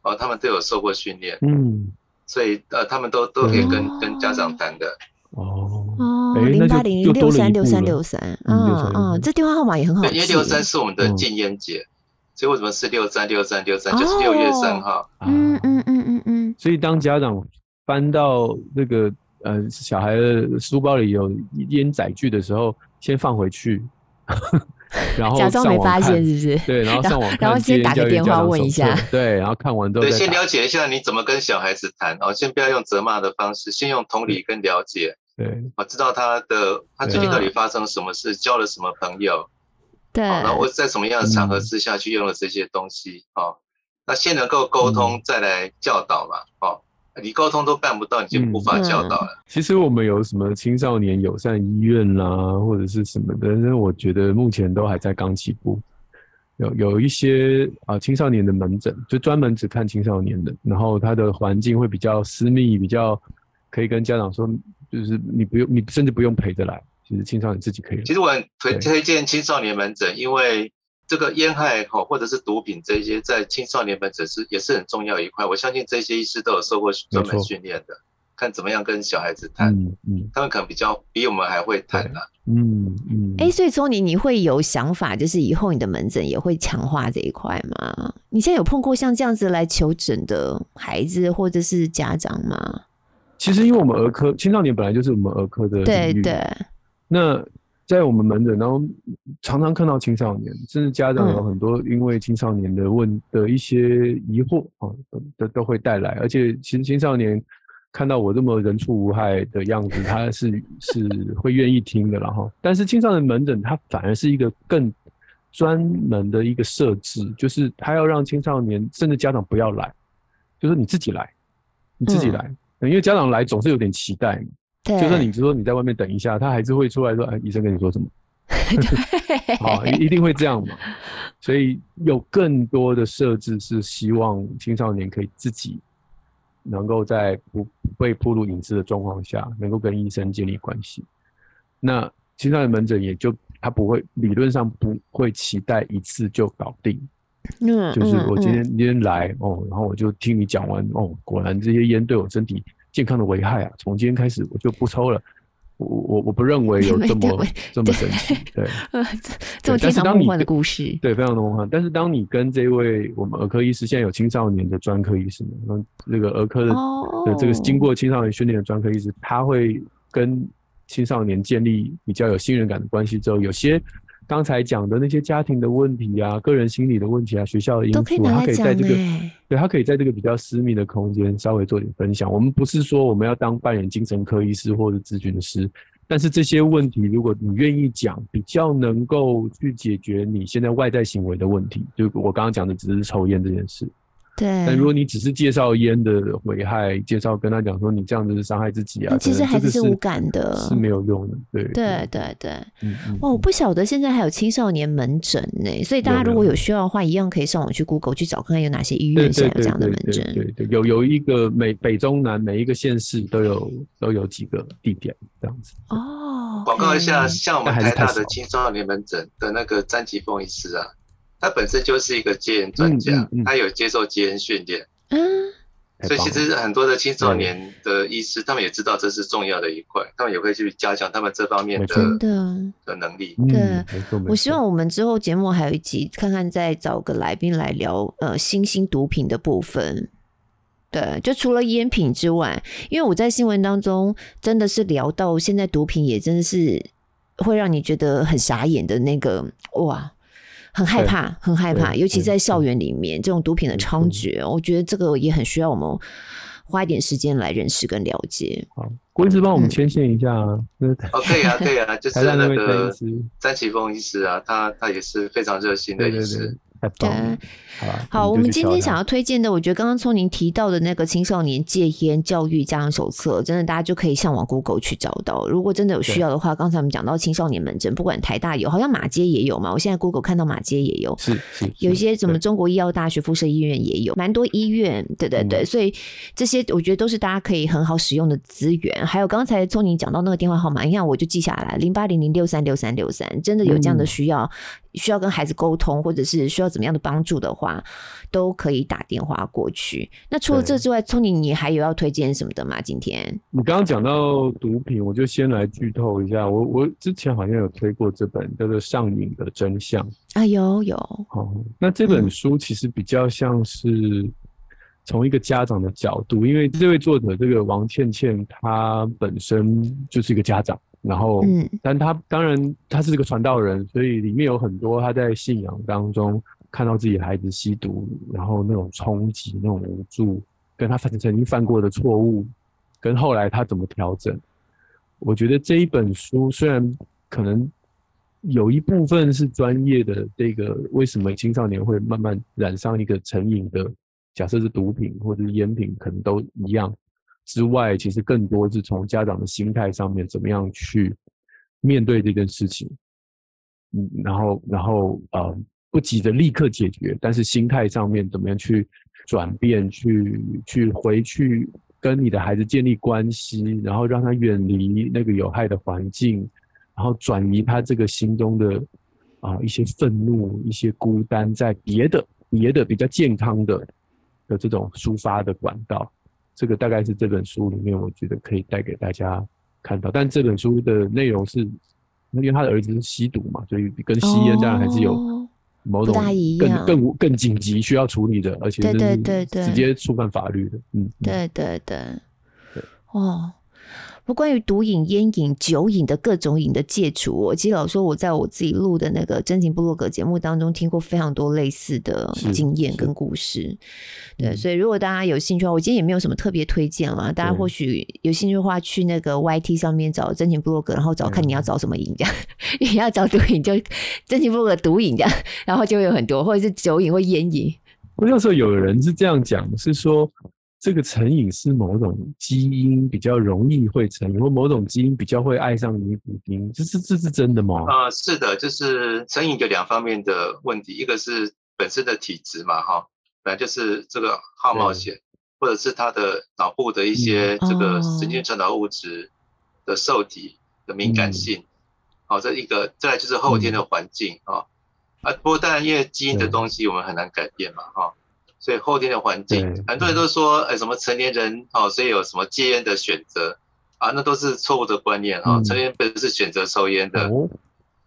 哦、他们都有受过训练。嗯，所以呃，他们都都可以跟、哦、跟家长谈的。哦哦，零八零零六三六三六三，嗯嗯，这电话号码也很好记。因为六三是我们的禁烟节。嗯所以为什么是六三六三六三？就是六月三号。嗯嗯嗯嗯嗯。所以当家长翻到那个呃小孩的书包里有烟载具的时候，先放回去，然后假装没发现，是不是？对，然后上网看，然后先打个电话问一下。对，然后看完之后，对，先了解一下你怎么跟小孩子谈哦，先不要用责骂的方式，先用同理跟了解。对，我知道他的他最近到底发生了什么事，交了什么朋友。对，那我在什么样的场合之下去用了这些东西？哦、嗯，那先能够沟通，再来教导嘛。哦，你沟通都办不到，你就无法教导了。嗯、其实我们有什么青少年友善医院啦、啊，或者是什么的，但是我觉得目前都还在刚起步。有有一些啊青少年的门诊，就专门只看青少年的，然后他的环境会比较私密，比较可以跟家长说，就是你不用，你甚至不用陪着来。其实青少年自己可以。其实我很推推荐青少年门诊，因为这个烟害哈或者是毒品这些，在青少年门诊是也是很重要一块。我相信这些医师都有受过专门训练的，看怎么样跟小孩子谈。嗯嗯，他们可能比较比我们还会谈呢。嗯嗯。哎，所以说你你会有想法，就是以后你的门诊也会强化这一块吗？你现在有碰过像这样子来求诊的孩子或者是家长吗？其实因为我们儿科青少年本来就是我们儿科的对对。那在我们门诊，当中常常看到青少年，甚至家长有很多因为青少年的问的一些疑惑啊，都都会带来。而且其实青少年看到我这么人畜无害的样子，他是 是会愿意听的，然后，但是青少年门诊它反而是一个更专门的一个设置，就是他要让青少年甚至家长不要来，就是你自己来，你自己来，因为家长来总是有点期待嘛。就算你说你在外面等一下，他还是会出来说：“哎，医生跟你说什么？”对，好，一定会这样嘛。所以有更多的设置是希望青少年可以自己能够在不被暴露隐私的状况下，能够跟医生建立关系。那青少年门诊也就他不会理论上不会期待一次就搞定。嗯，就是我今天今天来哦，然后我就听你讲完哦，果然这些烟对我身体健康的危害啊，从今天开始我就不抽了。我我我不认为有 这么这么神奇，对，这么天常梦幻的故事，对，非常的梦幻。但是当你跟这位我们儿科医师，现在有青少年的专科医师嘛，那个儿科的的这个经过青少年训练的专科医师，他会跟青少年建立比较有信任感的关系之后，有些。刚才讲的那些家庭的问题啊，个人心理的问题啊，学校的因素，他可以在这个，对，他可以在这个比较私密的空间稍微做点分享。我们不是说我们要当扮演精神科医师或者咨询师，但是这些问题，如果你愿意讲，比较能够去解决你现在外在行为的问题。就我刚刚讲的，只是抽烟这件事。对，但如果你只是介绍烟的危害，介绍跟他讲说你这样子是伤害自己啊，其实孩子是无感的，是没有用的。对对对对，嗯嗯。哦，我不晓得现在还有青少年门诊呢，所以大家如果有需要的话，一样可以上网去 Google 去找看看有哪些医院现在有这样的门诊。对对，有有一个每北中南每一个县市都有都有几个地点这样子。哦，广告一下，像我们台大的青少年门诊的那个詹吉峰医师啊。他本身就是一个戒烟专家，嗯嗯嗯，他有接受戒烟训练，嗯，所以其实很多的青少年的医师，他们也知道这是重要的一块，他们也会去加强他们这方面的的能力。对，我希望我们之后节目还有一集，看看再找个来宾来聊呃新兴毒品的部分。对，就除了烟品之外，因为我在新闻当中真的是聊到现在毒品也真的是会让你觉得很傻眼的那个哇。很害怕，很害怕，尤其在校园里面，这种毒品的猖獗，我觉得这个也很需要我们花一点时间来认识跟了解。好，郭医师帮我们牵线一下啊。嗯、哦，可以啊，可以啊，就是那个詹启峰医师啊，他他也是非常热心的医师。对好，好，我们今天想要推荐的，我觉得刚刚从您提到的那个青少年戒烟教育家长手册，真的大家就可以上网 Google 去找到。如果真的有需要的话，刚才我们讲到青少年门诊，不管台大有，好像马街也有嘛。我现在 Google 看到马街也有，是是，有一些什么中国医药大学附设医院也有，蛮多医院，对对对，所以这些我觉得都是大家可以很好使用的资源。还有刚才从您讲到那个电话号码，你看我就记下来，零八零零六三六三六三，真的有这样的需要。需要跟孩子沟通，或者是需要怎么样的帮助的话，都可以打电话过去。那除了这之外，Tony，你还有要推荐什么的吗？今天你刚刚讲到毒品，我就先来剧透一下。我我之前好像有推过这本叫做《上瘾的真相》啊，有有。好，那这本书其实比较像是从一个家长的角度，嗯、因为这位作者这个王倩倩，她本身就是一个家长。然后，嗯，但他当然他是这个传道人，所以里面有很多他在信仰当中看到自己的孩子吸毒，然后那种冲击、那种无助，跟他曾经犯过的错误，跟后来他怎么调整。我觉得这一本书虽然可能有一部分是专业的，这个为什么青少年会慢慢染上一个成瘾的，假设是毒品或者是烟品，可能都一样。之外，其实更多是从家长的心态上面，怎么样去面对这件事情，嗯，然后，然后，呃，不急着立刻解决，但是心态上面怎么样去转变，去去回去跟你的孩子建立关系，然后让他远离那个有害的环境，然后转移他这个心中的啊、一些愤怒、一些孤单，在别的别的比较健康的的这种抒发的管道。这个大概是这本书里面，我觉得可以带给大家看到。但这本书的内容是，因为他的儿子是吸毒嘛，所以跟吸烟当然还是有某种更更更紧急需要处理的，而且是直接触犯法律的。嗯，对对对，哦。不关于毒瘾、烟瘾、酒瘾的各种瘾的戒除，我其实老说我在我自己录的那个真情部落格节目当中听过非常多类似的经验跟故事。对，所以如果大家有兴趣的话，我今天也没有什么特别推荐了。大家或许有兴趣的话，去那个 YT 上面找真情部落格，然后找看你要找什么瘾这样。你要找毒瘾就真情部落格毒瘾这样，然后就会有很多，或者是酒瘾或烟瘾。我有时候有人是这样讲，是说。这个成瘾是某种基因比较容易会成瘾，或某种基因比较会爱上尼古丁，这是这是真的吗？啊、呃，是的，就是成瘾有两方面的问题，一个是本身的体质嘛，哈，本来就是这个好冒险，或者是他的脑部的一些这个神经传导物质的受体的敏感性，好、嗯，这一个，再来就是后天的环境啊，啊，不过当然因为基因的东西我们很难改变嘛，哈。所以后天的环境，很多人都说，哎，什么成年人哦，所以有什么戒烟的选择啊，那都是错误的观念啊。成年人本是选择抽烟的，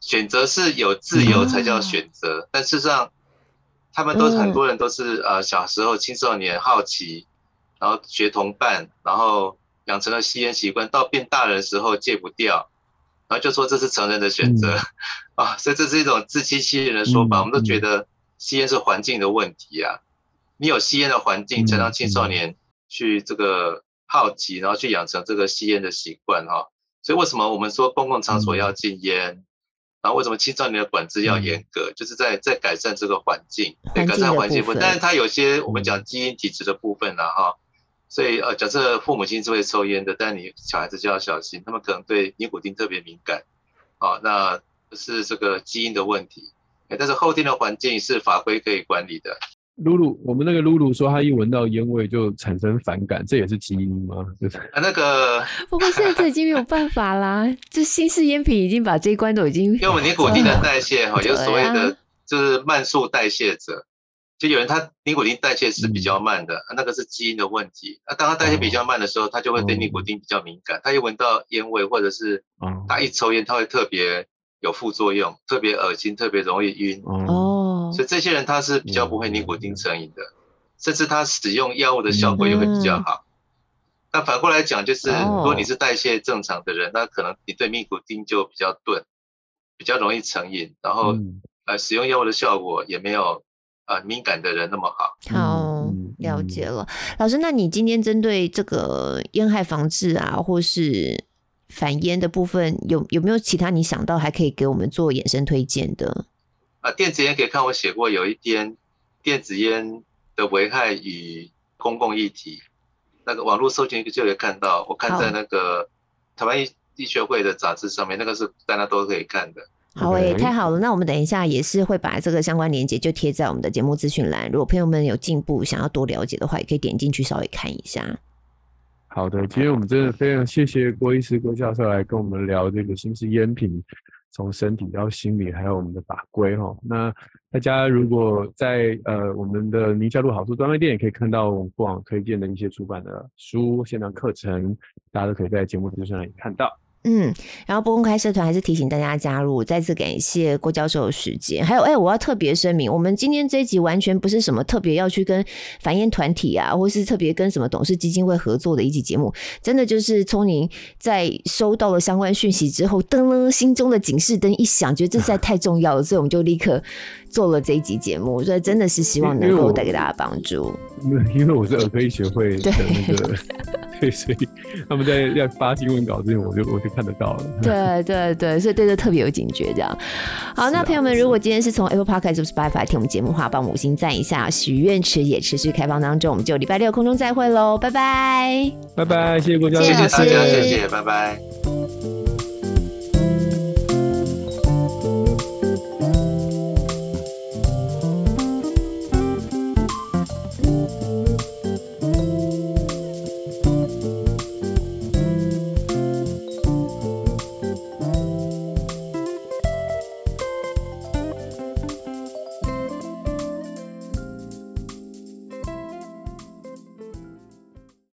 选择是有自由才叫选择。但事实上，他们都很多人都是呃小时候青少年好奇，然后学同伴，然后养成了吸烟习惯，到变大人的时候戒不掉，然后就说这是成人的选择 啊。所以这是一种自欺欺人的说法。我们都觉得吸烟是环境的问题啊。你有吸烟的环境，才让青少年去这个好奇，然后去养成这个吸烟的习惯哈。所以为什么我们说公共场所要禁烟，然后为什么青少年的管制要严格，就是在在改善这个环境，对，改善环境部分。但是它有些我们讲基因体质的部分了哈。所以呃，假设父母亲是会抽烟的，但你小孩子就要小心，他们可能对尼古丁特别敏感。啊，那是这个基因的问题。但是后天的环境是法规可以管理的。露露，我们那个露露说，她一闻到烟味就产生反感，这也是基因吗？就是啊，那个，不过现在这已经没有办法啦，这新式烟品已经把这一关都已经。因为我们尼古丁的代谢哈，有所谓的就是慢速代谢者，就有人他尼古丁代谢是比较慢的，嗯、那个是基因的问题。那当他代谢比较慢的时候，他就会对尼古丁比较敏感，他一闻到烟味或者是他一抽烟，他会特别有副作用，特别恶心，特别容易晕。哦。所以这些人他是比较不会尼古丁成瘾的，甚至他使用药物的效果也会比较好。那反过来讲，就是如果你是代谢正常的人，那可能你对尼古丁就比较钝，比较容易成瘾，然后呃使用药物的效果也没有呃敏感的人那么好。好，了解了，老师，那你今天针对这个烟害防治啊，或是反烟的部分，有有没有其他你想到还可以给我们做衍生推荐的？啊，电子烟可以看我写过有一篇电子烟的危害与公共议题，那个网络搜寻就可以看到，我看在那个台湾医医学会的杂志上面，那个是大家都可以看的。好诶，太好了，那我们等一下也是会把这个相关链接就贴在我们的节目资讯栏，如果朋友们有进步想要多了解的话，也可以点进去稍微看一下。好的，今天我们真的非常谢谢郭医师郭教授来跟我们聊这个新式烟品。从身体到心理，还有我们的法规哈。那大家如果在呃我们的宁夏路好书专卖店，也可以看到我们过往推荐的一些出版的书、线上课程，大家都可以在节目资讯上也看到。嗯，然后不公开社团还是提醒大家加入。再次感谢郭教授的时间，还有哎、欸，我要特别声明，我们今天这一集完全不是什么特别要去跟反烟团体啊，或是特别跟什么董事基金会合作的一集节目，真的就是聪宁在收到了相关讯息之后，噔噔，心中的警示灯一响，觉得这实在太重要了，所以我们就立刻做了这一集节目，所以真的是希望能够带给大家帮助。因为，因为我是耳科医学会的那个。对，所以他们在要发新闻稿之前，我就我就看得到了。对对对，所以对这特别有警觉，这样。好，啊、那朋友们，如果今天是从 Apple Podcast 或 Spotify 听我们节目的话，帮我们五星赞一下。许愿池也持续开放当中，我们就礼拜六空中再会喽，拜拜，拜拜，谢谢郭教授，谢谢大家，谢谢，拜拜。